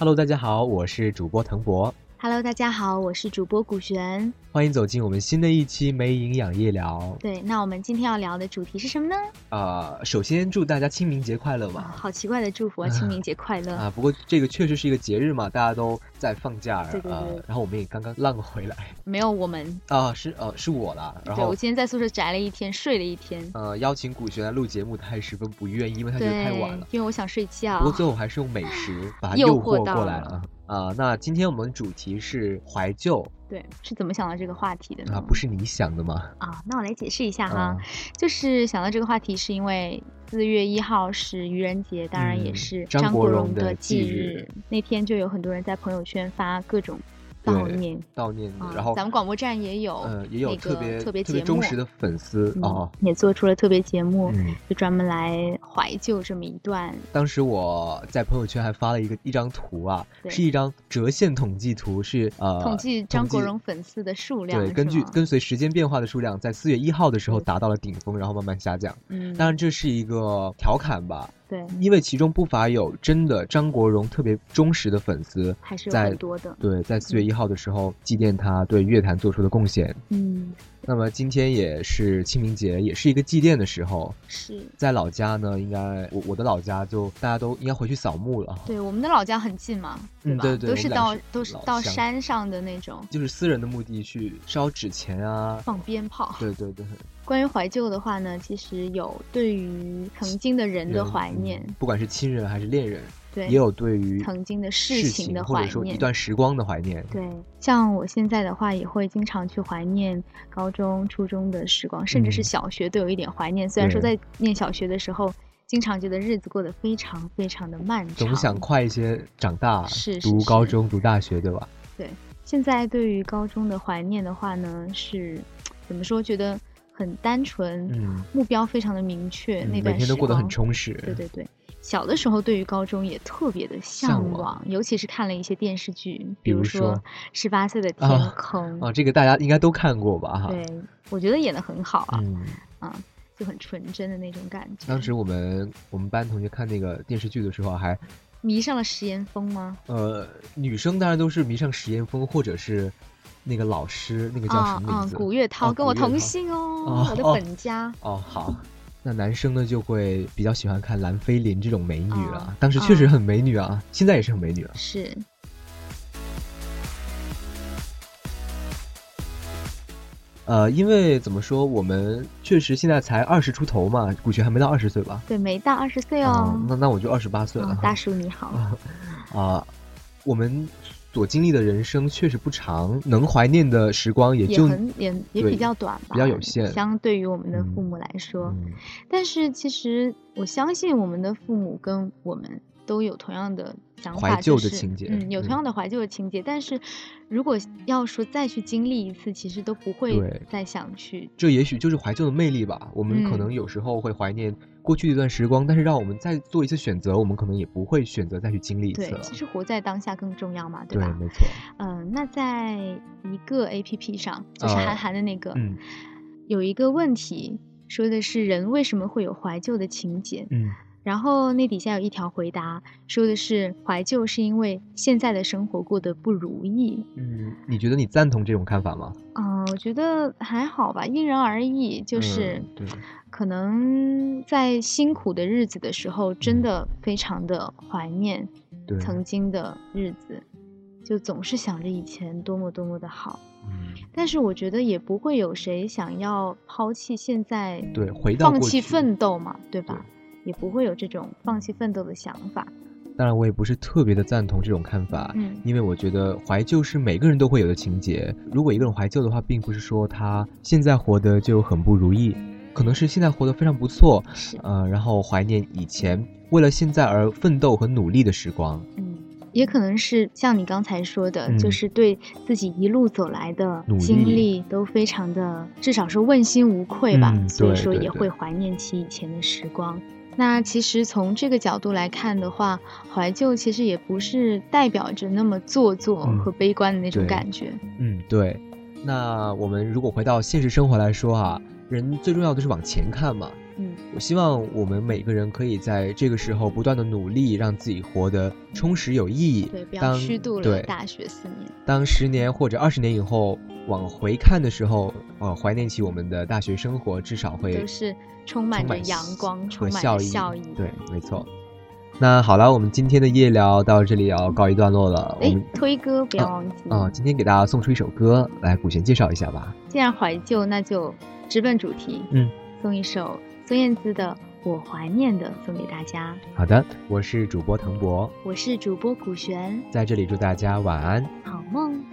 Hello，大家好，我是主播腾博。Hello，大家好，我是主播古璇。欢迎走进我们新的一期没营养夜聊。对，那我们今天要聊的主题是什么呢？呃，首先祝大家清明节快乐啊，吧。好奇怪的祝福啊！清明节快乐！啊，不过这个确实是一个节日嘛，大家都在放假，对对对呃，然后我们也刚刚浪回来没有我们，啊，是呃是我啦，然后对我今天在宿舍宅了一天，睡了一天。呃邀请古璇来录节目，他也十分不愿意，因为他觉得太晚了。，因为我想睡觉不过。最后还是用美食把它诱诱惑到过来了了啊、那今天我们主题是怀旧对，是怎么想到这个话题的呢？啊，不是你想的吗？啊，那我来解释一下哈，啊就是想到这个话题，是因为四月一号是愚人节，当然也嗯是张张国荣的的忌日。那天就有很多人在朋友圈发各种悼念，悼念然后咱们广播站也有，呃也有那个特别特别节目忠实的粉丝嗯哦。也做出了特别节目，嗯，就专门来怀旧这么一段。当时我在朋友圈还发了一个一张图啊，是一张折线统计图，是呃统计张国荣粉丝的数量，对，根据跟随时间变化的数量，在四月一号的时候达到了顶峰，然后慢慢下降。嗯，当然这是一个调侃吧，对，因为其中不乏有真的张国荣特别忠实的粉丝，还是有在很多的。对，在四月一号的时候祭奠他对乐坛做出的贡献。嗯，那么今天也是清明节，也是一个祭奠的时候。是在老家呢，应该我我的老家就大家都应该回去扫墓了，对我们的老家很近嘛，吧？嗯对对都是到都是到山上的那种就是私人的墓地去烧纸钱啊。放鞭炮。对对对，关于怀旧的话呢，其实有对于曾经的人的怀念，嗯不管是亲人还是恋人，对，也有对于曾经的事事情的或者说一。段时光的怀念。对，像我现在的话，也会经常去怀念高中、初中的时光，甚至是嗯小学都有一点怀念。虽然说在念小学的时候，经常觉得日子过得非常非常的漫长，总想快一些长大，是读高中、读大学，对吧？对现在对于高中的怀念的话呢，是怎么说？觉得很单纯，嗯，目标非常的明确。那段时天都过得很充实。对对对，小的时候对于高中也特别的向向往，尤其是看了一些电视剧，比比如如说说《十八岁的天啊空》啊，这个大家应该都看过吧？哈，对，我觉得演的很好啊，嗯，啊，就很纯真的那种感觉。当时我们我们班同学看那个电视剧的时候还，迷上了石岩峰吗？呃，女生当然都是迷上石岩峰或者是那个老师，那个叫什么名字？古月涛哦跟我同姓哦，我的本家。哦，好。那男生呢就会比较喜欢看蓝菲林这种美女了，啊当时确实很美女啊，现在也是很美女啊。是，呃，因为怎么说，我们确实现在才二十出头嘛，古璇还没到二十岁吧？对，没到二十岁啊哦。那那我就二十八岁了大叔你好，啊，我们所经历的人生确实不长，能怀念的时光也也就很也也比较短吧，比较有限。相对于我们的嗯父母来说，嗯。但是其实我相信我们的父母跟我们都有同样的想法，怀旧就是的情节嗯，有同嗯样的怀旧的情节。但是如果要说再去经历一次，其实都不会再想去。这也许就是怀旧的魅力吧。我们可嗯能有时候会怀念过去的一段时光，但是让我们再做一次选择，我们可能也不会选择再去经历一次了，。对其实活在当下更重要嘛，对，吧？没错。嗯、那在一个 A P P 上，就是呃韩寒的那个，嗯有一个问题说的是人为什么会有怀旧的情节？嗯然后那底下有一条回答，说的是怀旧是因为现在的生活过得不如意。嗯，你觉得你赞同这种看法吗？嗯、我觉得还好吧，因人而异。就是可能在辛苦的日子的时候，真嗯的非常的怀念，曾经的日子，就总是想着以前多么多么的好。嗯，但是我觉得也不会有谁想要抛弃现在，对，回到放弃奋斗嘛，对吧？也不会有这种放弃奋斗的想法。当然，我也不是特别的赞同这种看法，嗯因为我觉得怀旧是每个人都会有的情节。如果一个人怀旧的话，并不是说他现在活得就很不如意，可能是现在活得非常不错，是，呃，然后怀念以前为了现在而奋斗和努力的时光。嗯，也可能是像你刚才说的，嗯就是对自己一路走来的经历都非常的，至少是问心无愧吧，嗯所以说也会怀念起以前的时光。那其实从这个角度来看的话，怀旧其实也不是代表着那么做作嗯和悲观的那种感觉。嗯，对。那我们如果回到现实生活来说啊，人最重要的是往前看嘛。嗯，我希望我们每个人可以在这个时候不断的努力，让自己活得充实有意义。对，不要当虚度了大学四年。当十年或者二十年以后往回看的时候，呃，怀念起我们的大学生活，至少会都是充满着阳光，充满和笑意。着笑意。对，没错。那好了，我们今天的夜聊到这里要告一段落了。我哎们，推歌不要忘记。啊、今天给大家送出一首歌，来古璇介绍一下吧。既然怀旧，那就直奔主题。嗯，送一首孙燕姿的《我怀念的》送给大家。好的，我是主播滕博，我是主播古璇，在这里祝大家晚安。好梦。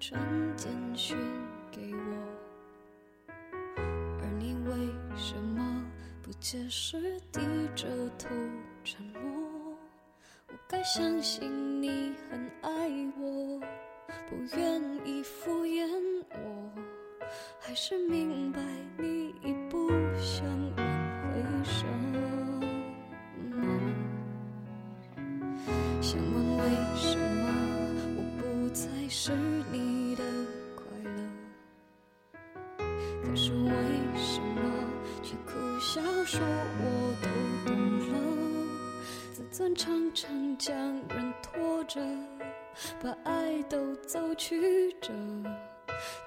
传简讯给我，而你为什么不解释，低着头沉默？我该相信你很爱我，不愿意敷衍我，还是明白你已不想挽回什么？想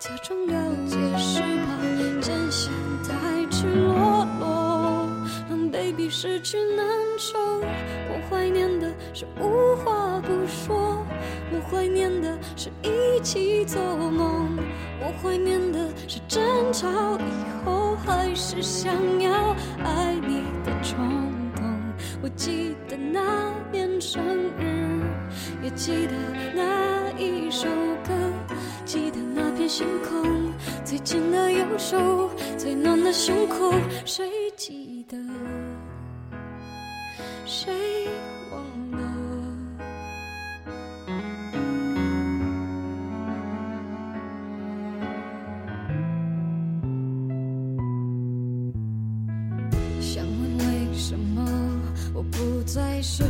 假装了解是怕真相太赤裸裸，让 baby 失去难受。我怀念的是无话不说，我怀念的是一起做梦，我怀念的是争吵以后还是想要爱你的冲动。我记得那年生日，也记得那一首歌，星空，最紧的右手，最暖的胸口，谁记得？谁忘了？想问为什么我不再是